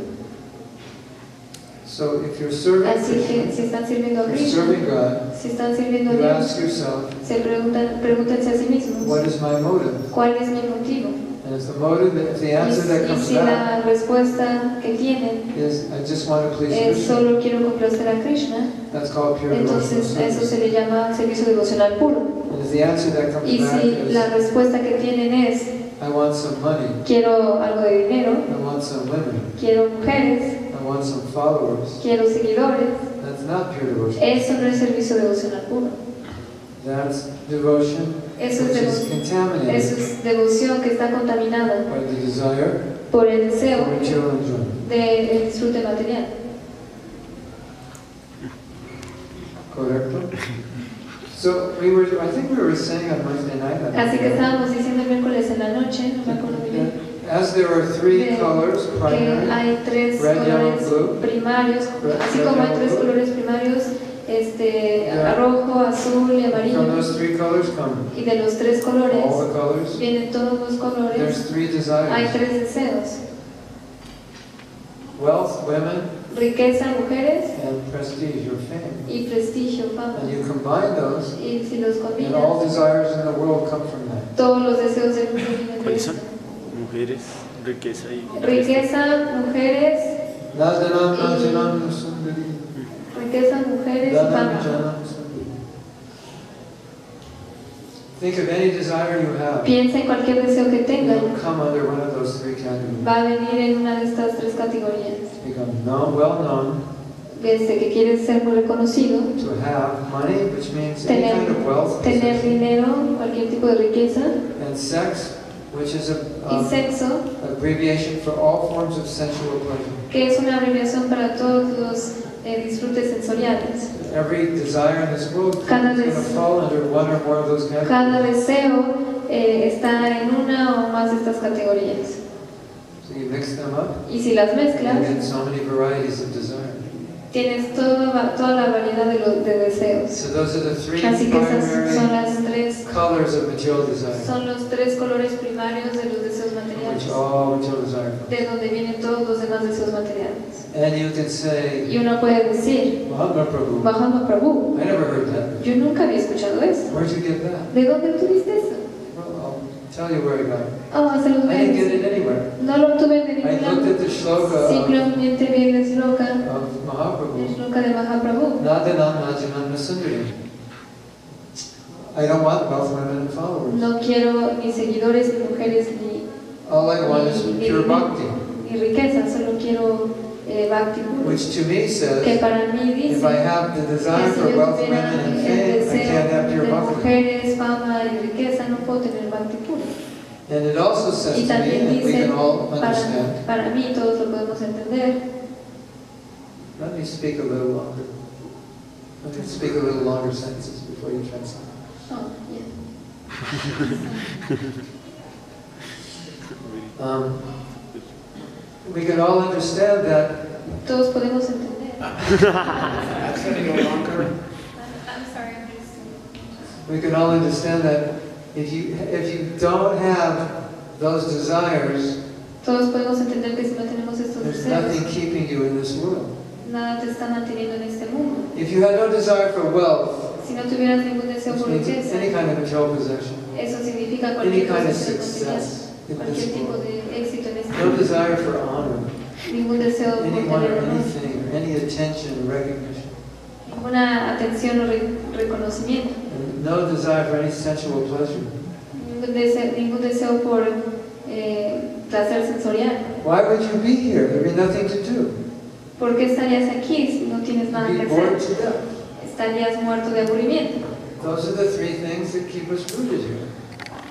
So if you're serving Así que si están sirviendo a God, si están sirviendo a you Dios, ask yourself, se preguntan, pregúntense a sí mismos, what is my motive? ¿cuál es mi motivo? And if the motive, if the Y, answer that y comes si back la respuesta que tienen is, I just want to please es Krishna, solo quiero complacer a Krishna, that's called pure entonces eso se le llama servicio devocional puro. And if the answer that comes Y si la respuesta que tienen es I want some money, quiero algo de dinero, I want some women, quiero mujeres, want some followers, quiero seguidores, that's not pure devotion. eso no es servicio devocional puro. That's devotion Eso es, is devo- contaminated eso es devoción que está contaminada by the desire por el deseo del disfrute material. Correcto? So we were, I think we were saying on Wednesday night. Así que estábamos diciendo el miércoles en la noche, no me acuerdo bien, As there are three de- colors, que primary, hay tres red, yellow, colores blue. primarios, Red, así red, como hay yellow, tres blue. colores primarios, este, Yeah. rojo, azul y from amarillo, those three colors come y de los tres colores all the colors. vienen todos los colores, There's three hay desires. tres deseos, Wealth, women, riqueza, mujeres and prestige or fame. y prestigio, fama. And you combine those, Y si los and all combinas, desires in the world come from that. todos los deseos del mundo vienen de ¿Cuáles esto. son? Mujeres, riqueza y... Riqueza, mujeres, riqueza, mujeres y. Think of any desire you have. Piensa en cualquier deseo que It tengan, will come under one of those three categories. va a venir en una de estas tres categorías. Become known, well known, Desde que quieres ser muy reconocido, to have money, which means any tener, kind of wealth, tener dinero, cualquier tipo de riqueza, and sex, which is a y um, sexo, abbreviation for all forms of sensual pleasure. que es una abreviación para todos los eh, disfrutes sensoriales. Every desire in this world is Cada going to fall under one or more of those Cada categories. deseo eh, está en una o más de estas categorías. So you mix them up, Y si las and you mezclas, get so many varieties of desire. Tienes toda, toda la variedad de, los, de deseos. So those are the three Así que esas son las tres, colors of material desire, son los tres colores primarios de los deseos materiales, which all material desire comes. de donde vienen todos los demás deseos materiales. And you can say, Y uno puede decir, Mahatma Prabhu, Mahatma Prabhu, I never heard that. yo nunca había escuchado eso. Where'd you get that? ¿De dónde obtuviste eso? Tell you where I got it. Oh, se los voy I a didn't get decir. it anywhere. No lo obtuve de I ningún looked lado. at the shloka of, Simplemente vi el sloka, of el Mahaprabhu. sloka de Mahaprabhu. Nadanam Sundari. I don't want wealth, women, and followers. No quiero ni seguidores, ni mujeres, ni, All I want is ni, pure bhakti, ni riqueza, solo quiero bhakti puro. Which to me says, dice if I have the desire for wealth, women, and fame, I can't have pure bhakti. mujeres, fama y riqueza, no puedo tener bhakti puro. And it also Y says to me, and we can all para, understand, para mí todos lo podemos entender, let me speak a little longer. Let me speak a little longer sentences before you translate. oh, yeah. Um, we can all understand that todos podemos entender. we can all understand that if you, if you don't have those desires, Todos podemos entender que si no tenemos estos there's deseos, nothing keeping you in this world. nada te está manteniendo en este mundo. If you had no desire for wealth, Si no tuvieras ningún deseo por riqueza, any kind of material possession, eso significa any cualquier kind of cosa material, success in cualquier this tipo world, de éxito en este no desire for honor, ningún deseo por tener honor, any attention or recognition, ninguna atención o re- reconocimiento, no desire for any sensual pleasure. ningún deseo, ningún deseo por eh, placer sensorial. Why would you be here? There'd be nothing to do. ¿Por qué estarías aquí si no tienes nada que hacer? Estarías muerto de aburrimiento. Those are the three things that keep us rooted here.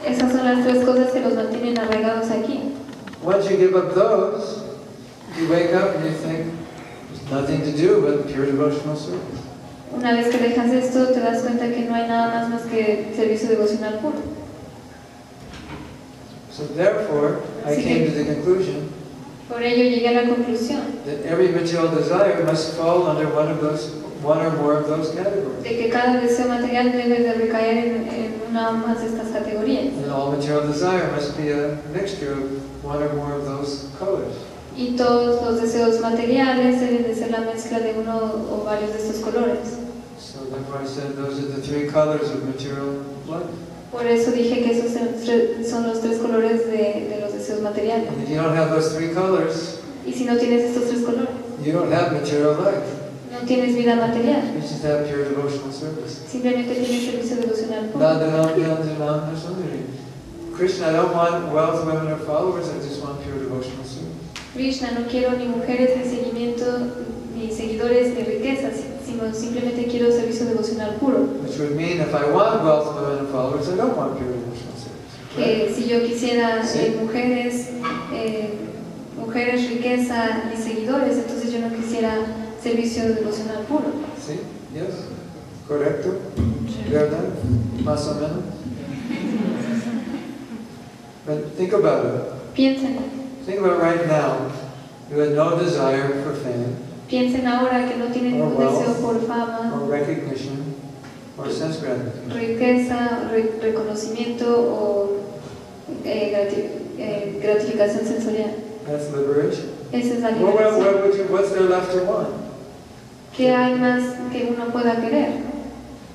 Esas son las tres cosas que los mantienen arraigados aquí. Once you give up those, you wake up and you think, there's nothing to do but pure devotional service. Una vez que dejas esto, te das cuenta que no hay nada más más que servicio devocional puro. So therefore, I Así came que- to the conclusion Por ello llegué a la conclusión that every material desire must fall under one of those, one or more of those categories. de que cada deseo material debe de recaer en, en una o más de estas categorías. And all material desire must be a mixture of one or more of those colors. Y todos los deseos materiales deben de ser la mezcla de uno o varios de estos colores. So therefore I said those are the three colors of material life. Por eso dije que esos son los tres colores de, de los deseos materiales. And if you don't have those three colors, Y si no tienes estos tres colores, you don't have material life. No tienes vida material. You just have pure devotional service. Simplemente tienes servicio devocional Krishna, I don't want wealth, women, or followers, I just want pure devotional service. Krishna, no quiero ni mujeres, ni seguimiento, ni seguidores, ni riquezas, sino simplemente quiero servicio devocional puro. Which would mean if I want wealth, women, and followers, I don't want pure devotional service. Right? Que si yo quisiera eh, mujeres, eh, mujeres, riqueza y seguidores, entonces yo no quisiera servicio devocional puro. See? Yes? Correcto? ¿Verdad? Más o menos? But think about it. Piensen, Think about it right now. You had no desire for fame, piensen ahora que no tienen ningún deseo por fama, or recognition, or sense gratification. riqueza, re- reconocimiento o eh, grati- eh, gratificación sensorial. That's liberation. Esa es la Well, what, liberación. what would you, what's there left to want? ¿Qué hay más que uno pueda querer?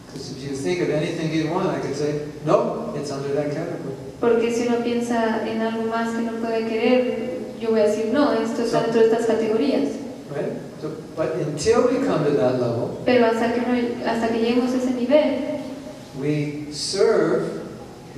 Because if you think of anything you'd want, I could say, no, it's under that category. Porque si uno piensa en algo más que no puede querer, yo voy a decir, no, esto está dentro de estas categorías. Right? So, but until we come to that level, Pero hasta que, uno- hasta que lleguemos a ese nivel, we serve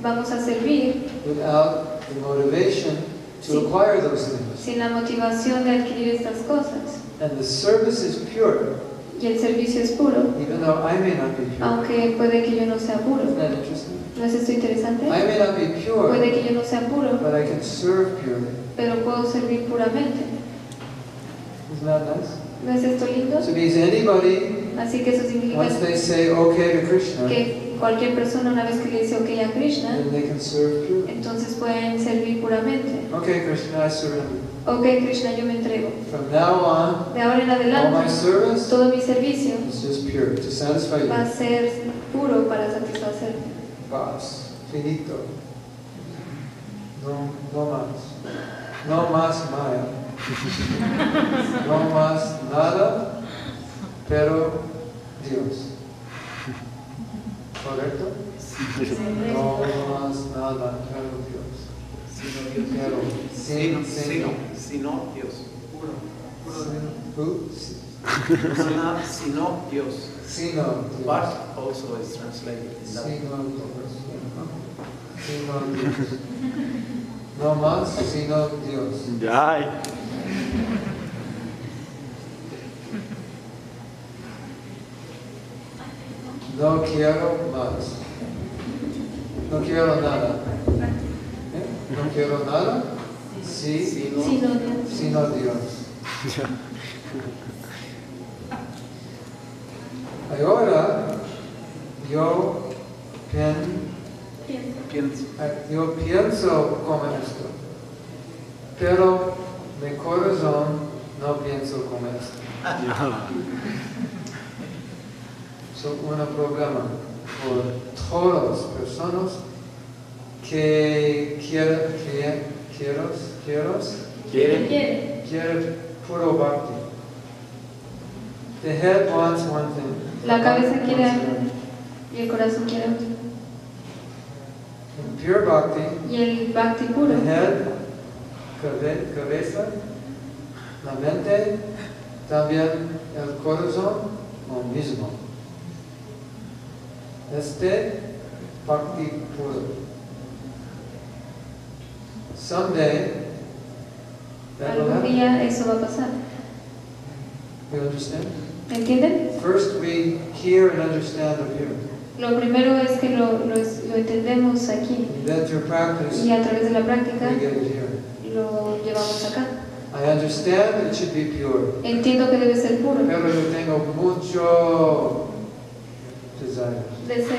vamos a servir without the motivation to Sí. acquire those things. sin la motivación de adquirir estas cosas. And the service is pure, Y el servicio es puro, even though I may not be pure. aunque puede que yo no sea puro. Isn't that interesting? ¿No es esto interesante? I may not be Puede pure, que yo no sea puro, but I can serve purely. pero puedo servir puramente. Isn't that nice? ¿No es esto lindo? So means anybody, Así que eso significa once they say okay to Krishna, que cualquier persona una vez que le dice ok a Krishna, then they can serve purely. entonces pueden servir puramente. Okay, Krishna, I surrender. Ok, Krishna, yo me entrego. From now on, De ahora en all my adelante, service todo mi servicio is just pure, to satisfy va a you. ser puro para satisfacer. Bas, finito. No, no más. No más Maya. No más nada, pero Dios. ¿Correcto? No más nada, pero Dios. Sino Dios. Pero, Sino, sin, sin, sino, Dios. Puro. Who? Si- Sino, sino Dios. Sino Dios. But also is translated in that. Sino Dios. Sino Dios. No más, sino Dios. Ay. No quiero más. No quiero nada. ¿Eh? No quiero nada. Sí, Sino, Sí, no, Dios. sino Dios. Ahora, yo, pen- pienso. yo pienso como esto, pero mi corazón no pienso como esto. Es un problema por todas las personas que quiere, que, quieros, quieros, ¿Quiere? Quiere. quiere puro bhakti. The head wants one thing. La cabeza quiere algo y el corazón quiere otro. In pure bhakti, Y el bhakti puro, the head, cabe- cabeza, la mente, también el corazón, lo mismo. Este bhakti puro. Someday, algún día eso va a pasar. You understand? ¿Entienden? First, we hear and understand of you. Lo primero es que lo, lo, lo entendemos aquí And then through practice, y a través de la we práctica get it here. lo llevamos acá. I understand it should be pure. Entiendo que debe ser puro, Pero yo tengo mucho desires, deseo.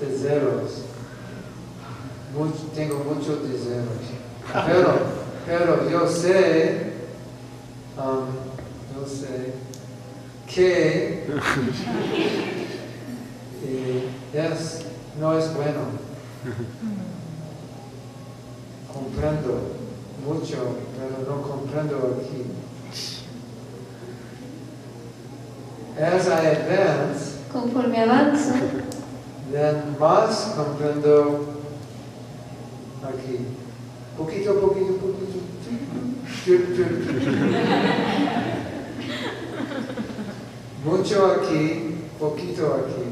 deseos. Mucho- tengo muchos deseos. Pero, pero yo sé, um, yo sé que eh, es, no es bueno. Comprendo mucho, pero no comprendo aquí. As I advance, Conforme avanzo, then más comprendo aquí. Poquito, poquito, poquito. Mucho aquí, poquito aquí.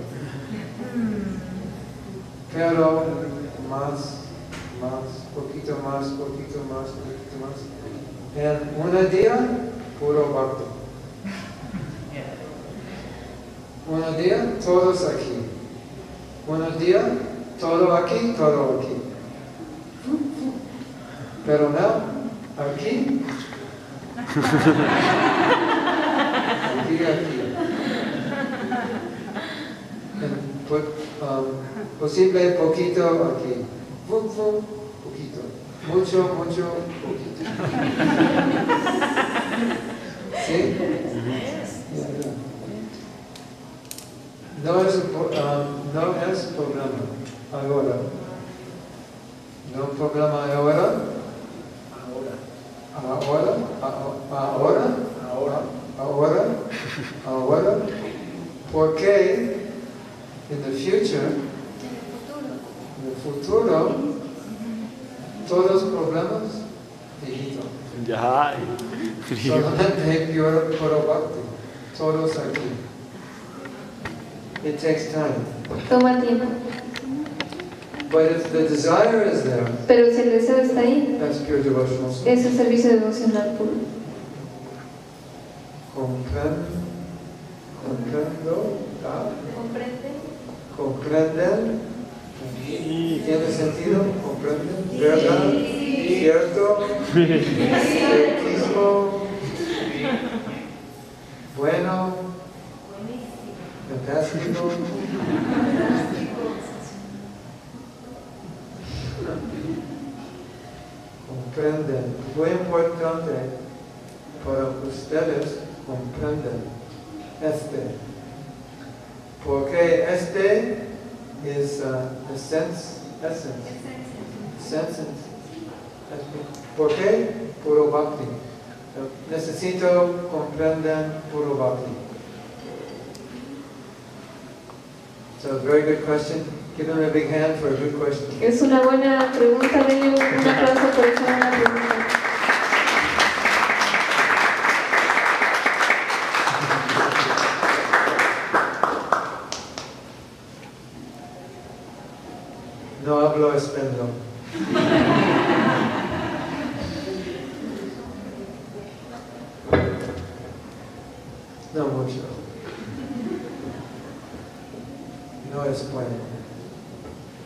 Pero más, más, poquito más, poquito más, poquito más. En un día, puro bhakti. Un día, todos aquí. Un día, todo aquí, todo aquí. Pero no, aquí. Aquí, aquí. Po- um, posible poquito aquí. Fu, poquito. Mucho, mucho, poquito. ¿Sí? No es, um, no es problema ahora. No problema ahora. Ahora. Ahora. Ahora. Ahora. Ahora. Porque in the future, en el futuro, todos los problemas, viejito. Ya. Solamente puro, puro bhakti. Todos aquí. It takes time. toma tiempo. But if the desire is there, Pero si el deseo está ahí, that's pure devotional service. es el servicio devocional puro. Compren- Comprendo, ¿ah? ¿Comprende? comprenden, tiene sentido, comprenden, verdad, cierto, ciertismo, bueno, fantástico. Comprenden, muy importante para ustedes comprenden este. Porque este es uh, the sense, essence, sense. ¿Por qué? Puro bhakti. Necesito comprender puro bhakti. So, very good question. Give them a big hand for a good question. Es una buena pregunta, denle un aplauso por esa buena pregunta. No hablo español. No mucho. No es bueno.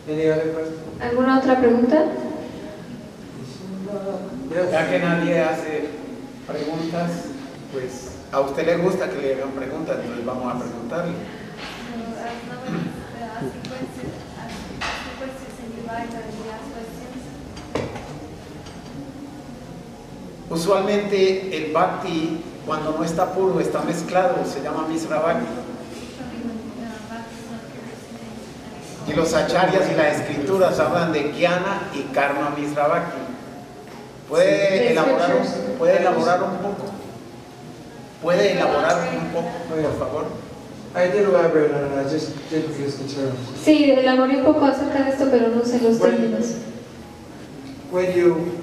Any other question? ¿Alguna otra pregunta? Yes. Ya que nadie hace preguntas, pues a usted le gusta que le hagan preguntas, entonces vamos a preguntarle. Usualmente el bhakti, cuando no está puro, está mezclado, se llama misra bhakti. Y los acharyas y las escrituras hablan de Jnana y Karma Misravaki. ¿Puede Sí. elaborar, un, Scriptures. ¿Puede elaborar un poco? ¿Puede elaborar un poco, por favor? I did elaborate on it, I just didn't use the terms. Sí, elaboré un poco acerca de esto, pero no sé los términos. When you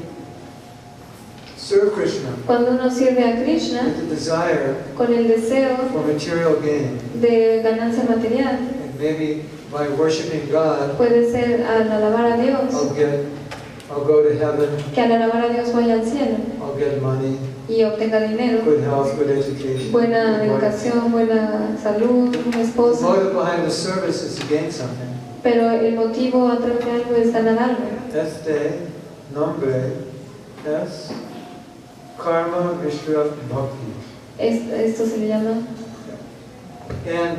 serve Krishna Cuando uno sirve a Krishna with the desire con el deseo for material gain, de ganancia material, and maybe by worshiping God, puede ser al alabar a Dios, I'll get, I'll go to heaven, que al alabar a Dios vaya al cielo get money, y obtenga dinero, good health, good education. buena educación, buena salud, un esposo. motive behind the service is to gain something. Pero el motivo atrás de algo es ganar algo. Este nombre es Karma Mishra Bhakti. Es- Esto se le llama. And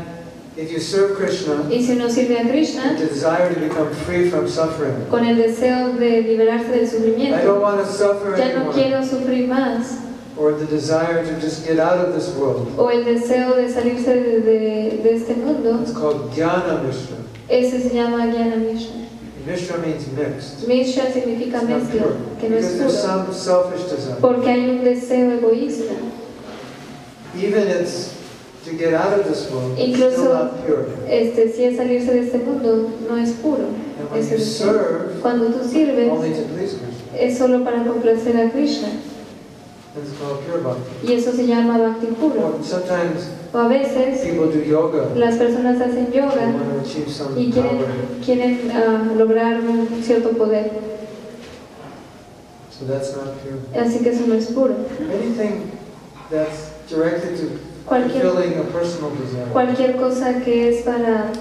if you serve Krishna, Y si uno sirve a Krishna the desire to become free from suffering. con el deseo de liberarse del I sufrimiento, don't want to suffer ya no anymore. quiero sufrir más. Or the desire to just get out of this world. O el deseo de salirse de, de- de este mundo, It's called Jnana Mishra. ese se llama Jnana Mishra. Mishra means mixed. Mishra significa mezcla, que no es puro. some selfish desire. Porque hay un deseo egoísta. Even it's to get out of this world, Incluso- still not pure. Este, si es salirse de este mundo, no es puro. Ese you serve Cuando tú sirves, only to please Krishna, es solo para complacer a Krishna. it's called pure bhakti. Y eso se llama bhakti puro. Sometimes O a veces people do yoga. las personas hacen yoga y quieren ah, lograr un cierto poder. So that's not pure. Así que eso no es puro. Anything that's directed to Cualquier, cualquier cosa que es para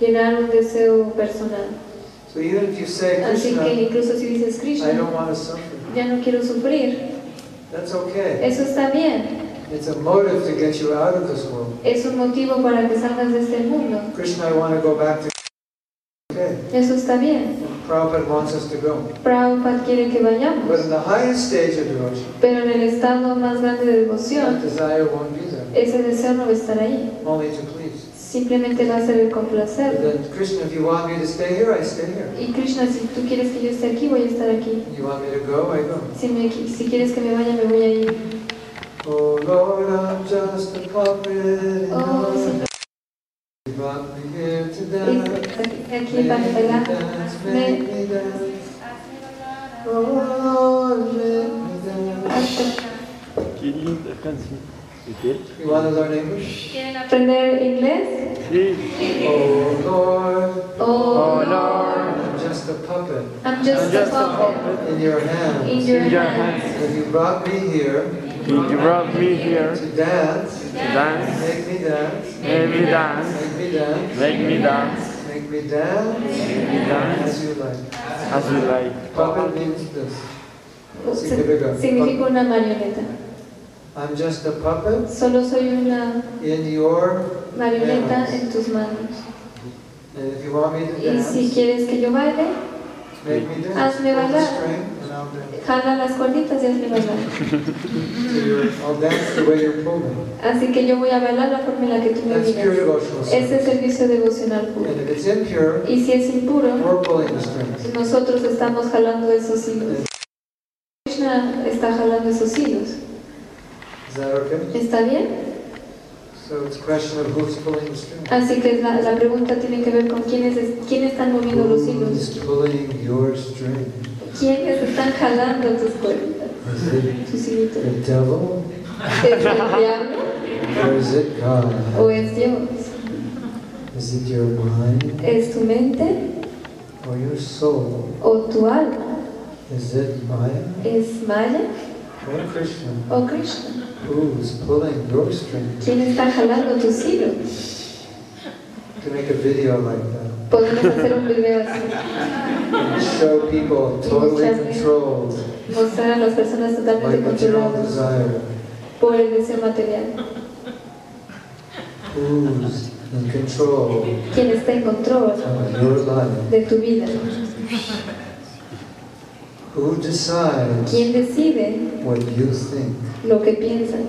llenar un deseo personal. So even if you say Así que incluso si dices I Krishna, don't want to suffer, ya no quiero sufrir, that's okay. eso está bien. It's a motive to get you out of this world. Es un motivo para que salgas de este mundo. Krishna, I want to go back to. Okay. Eso está bien. Prabhupada wants us to go. Prabhupada quiere que But vayamos. in the highest stage of devotion, Pero en el estado más grande de that devoción, desire won't be there, ese deseo no va a estar ahí. only to please. Simplemente va a ser el complacer. then Krishna, if you want me to stay here, I stay here. Y Krishna, si tú quieres que yo esté aquí, voy a estar aquí. You want me to go, I go. Si, me, si quieres que me vaya, me voy a ir. Oh Lord, I'm just a puppet in Oh, your Señor, You brought me here to y dance. aquí para Make me bailar. dance, Me- make me dance. Oh Lord, me dance. Qué linda canción. You want to learn English? ¿Quieren aprender inglés? Sí. Oh Lord, Oh, Oh, Lord. I'm just a puppet I'm just, I'm just a a puppet in your in hands. your In your hands. And you brought me here You brought me here to dance. to dance. Make me dance. Make me dance. Make me dance. Make me dance. Make me dance Make me dance as you like. as you like. Puppet means this. Si- Significa una marioneta. I'm just a puppet Solo soy una in your marioneta hands. en tus manos. And if you want me to Y si quieres que yo baile, make me dance. Hazme bailar. jala las cuerditas y hazme bailar. So I'll dance the way. Así que yo voy a bailar la forma en la que tú me That's pure digas. devotional Ese es service. servicio devocional puro. And if it's impure, Y si es impuro, we're pulling the strings. nosotros estamos jalando esos hilos. Krishna está jalando esos hilos. Is that okay? ¿Está bien? So it's a question of who's pulling the strings. Así que la, la pregunta tiene que ver con quiénes, es- quiénes están moviendo los hilos. Who's pulling your string? ¿Quiénes están jalando tus it tus hilitos? the devil ¿Es el diablo or is it God? o es Dios? Is it your mind ¿Es tu mente or your soul? o tu alma? Is it Maya ¿Es Maya or Krishna? o Krishna? Who's pulling your string? ¿Quién está jalando tus hilos? To make a video like that. Podemos hacer un video así, And show people totally controlled mostrar a las personas totalmente controladas por el deseo material. Who's in control ¿Quién está en control de tu vida? Who decides ¿Quién decide what you think? lo que piensas?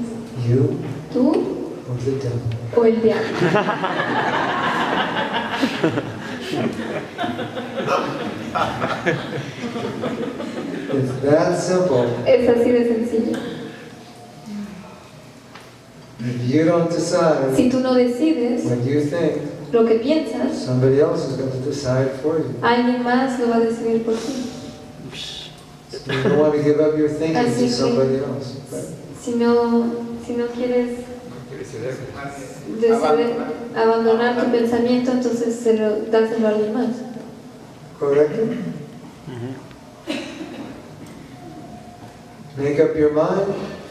You ¿Tú or the devil? o el diablo? It's that simple. Es así de sencillo. If you don't decide Si tú no decides what you think, lo que piensas, somebody else is going to decide for you. alguien más lo va a decidir por ti. You don't want to give up your thinking Así to somebody else. Right? Si no, si no quieres decidir abandonar tu pensamiento, entonces se lo, dáselo a alguien más. Correct? Make up your mind,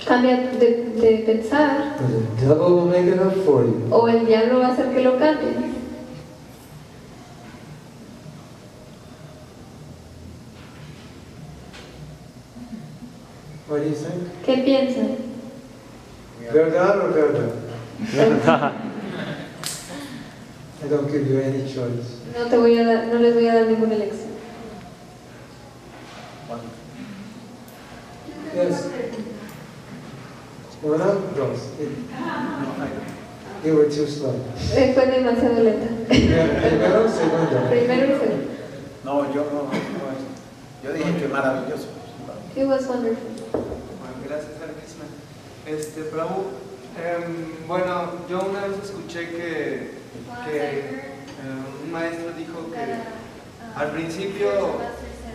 Cambia de, de pensar the devil will make it up for you. o el diablo va a hacer que lo cambie. What do you think? ¿Qué piensan? Verdad or verdad? I don't give you any choice. No, te voy a dar, no les voy a dar ninguna elección. Yes. Una, dos. You were too slow. Eh, Fue demasiado lenta. Primero, segundo. Primero y segundo. No, yo no, no, yo dije que maravilloso. It was wonderful. Gracias, Hare Krishna. Este, Prabhu, em, bueno, yo una vez escuché que, que eh, un maestro dijo que al principio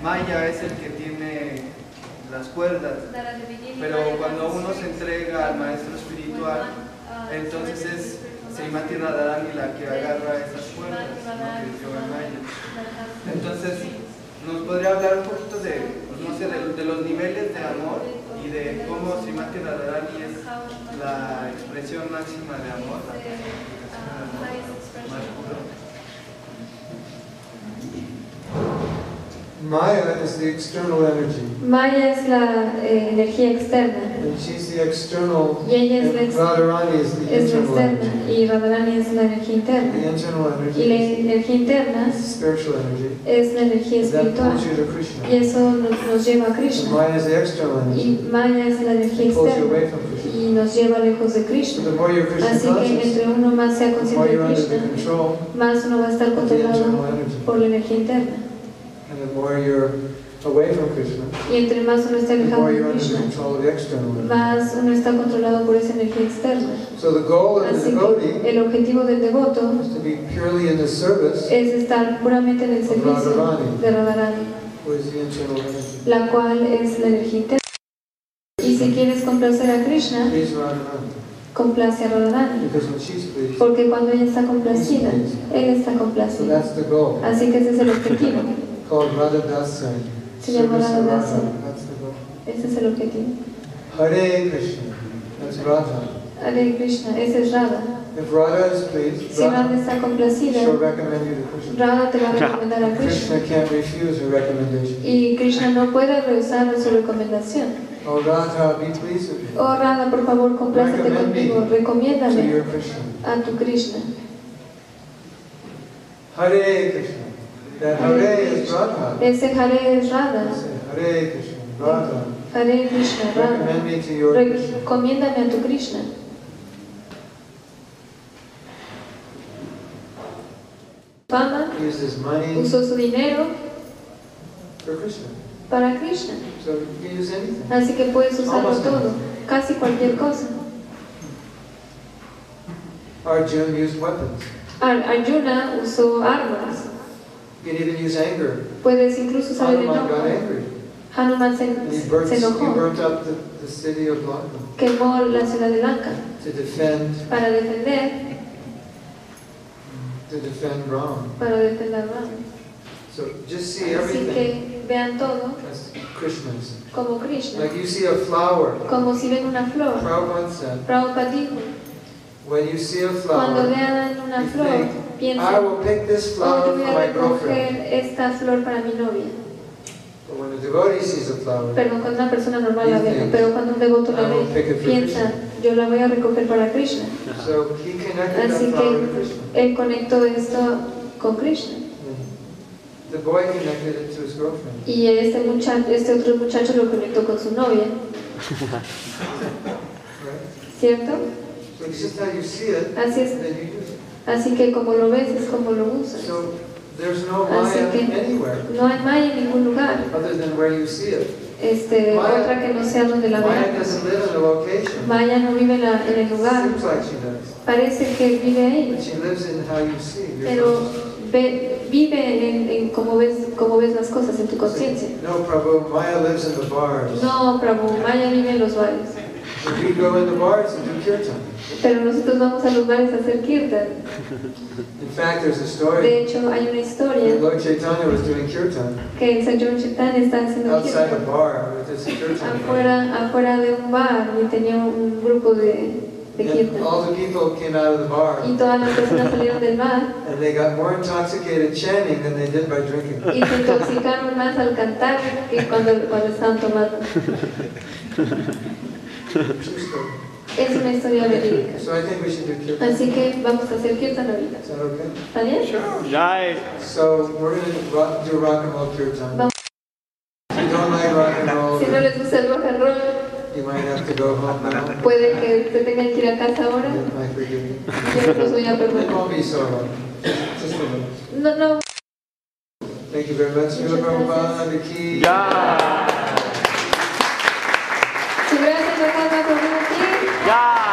Maya es el que tiene las cuerdas, pero cuando uno se entrega al maestro espiritual, entonces es Srimati Radharani la que agarra esas cuerdas, ¿no? que. Entonces, ¿nos podría hablar un poquito de, no sé, de los niveles de amor y de cómo Srimati Radharani es la expresión máxima de amor, la personificación del amor más puro? Maya is the external energy. Maya es la eh, energía externa And she's the external, y ella es la, and ex- Radharani is the es internal externa energy. y Radharani es la energía The interna. Y la energía interna spiritual energy. es la energía espiritual pulls you to Krishna. y eso nos, nos lleva a And Krishna. Maya is the external Y energy. Maya es la energía It pulls you externa away from Krishna. y nos lleva lejos de So Krishna. the more you're Krishna Así que entre uno más sea consciente de Krishna, más uno va a estar controlado por la energía interna. And the more you're away from Krishna, Y entre más uno está the alejado more de the Krishna, the más uno está controlado por esa energía externa. So the goal of the Así devotee que el objetivo del devoto is to be purely in the service es estar puramente en el servicio de Radharani, the la cual es la energía interna. Y si quieres complacer a Krishna, complace a Radharani, porque cuando ella está complacida, él está complacido. the. Así que ese es el objetivo. Called Radha Dasai. Se llama Service of Radha Radha. Dasai. That's the goal. Ese es el objetivo. Hare Krishna. That's Radha. Hare Krishna, ese es Radha. If Radha is pleased, Si Radha Radha, está complacida, she'll recommend you to Krishna. Radha te va a recomendar a Krishna. Krishna can't refuse her recommendation. Y Krishna no puede rehusar su recomendación. Oh Radha, be pleased with me. Oh Radha, por favor, complácete conmigo, To recomiéndame your Krishna. a tu Krishna. Hare Krishna. That Hare Radha. Hare Krishna. Radha. Hare Krishna, Radha. Recomiéndame a tu Krishna. Money usó su dinero para Krishna. So you can use anything. Así que puedes usarlo todo, casi cualquier cosa. Arjuna usó armas. Can even use anger. Puedes incluso usar el Hanuman got enojo. angry. Hanuman se, And he burnt, se he enojó, burnt up the, the city of Lanka quemó la ciudad de Lanka to defend, para defender, to defend Ram. para defender Ram. So just see Así everything que vean todo as Krishna's. como Krishna, Like you see a flower. como si ven una flor. Prabhupada dijo, when you see a cuando flower, vean una you flor, think, I piensen, will pick this flower yo for voy a recoger esta flor para mi novia. But when a devotee sees a flower, Pero cuando una persona normal la ve, pero cuando un devoto la ve, piensa, yo la voy a recoger para Krishna. so he connected Así que él conectó esto con Krishna. And The boy connected it to his girlfriend. Y este, muchacho, este otro muchacho lo conectó con su novia? ¿cierto? Así es. Así que como lo ves es como lo usas. So there's no Así que anywhere no hay Maya en ningún lugar, other than where you see it. este, Maya- otra que no sea donde la location. Maya no vive en, la- en el lugar, parece que vive ahí, pero ve- vive en, en cómo, ves, cómo ves las cosas en tu conciencia. No, Prabhu, Maya lives in the bars. No, Prabhu, Maya vive en los bares, we go in the bars and do kirtan. pero nosotros vamos a los bares a hacer kirtan. In fact, there's a De story. hecho, hay una historia when Lord Chaitanya was doing kirtan que el Señor Chaitanya está haciendo outside a kirtan bar with this kirtan. afuera, afuera de un bar y tenía un grupo de, de And kirtan. all the people came out of the bar Y todas las personas salieron del bar and they got more intoxicated chanting than they did by drinking. y se intoxicaron más al cantar que cuando, cuando estaban tomando. Es una historia verídica. So I think we should do kirtan. Así que vamos a hacer kirtan ahorita. Okay? ¿Está bien? Jai. So we're going to rock, do rock and roll kirtan. Vamos. If you don't like rock and roll, Si no les gusta el rock and roll, you might have to go home now. puede que se tengan que ir a casa ahora. Yo los voy a It perdonar. won't be so long. Just a little. No, no. Thank you very much. Srila Prabhupada ki. Jai. じゃあ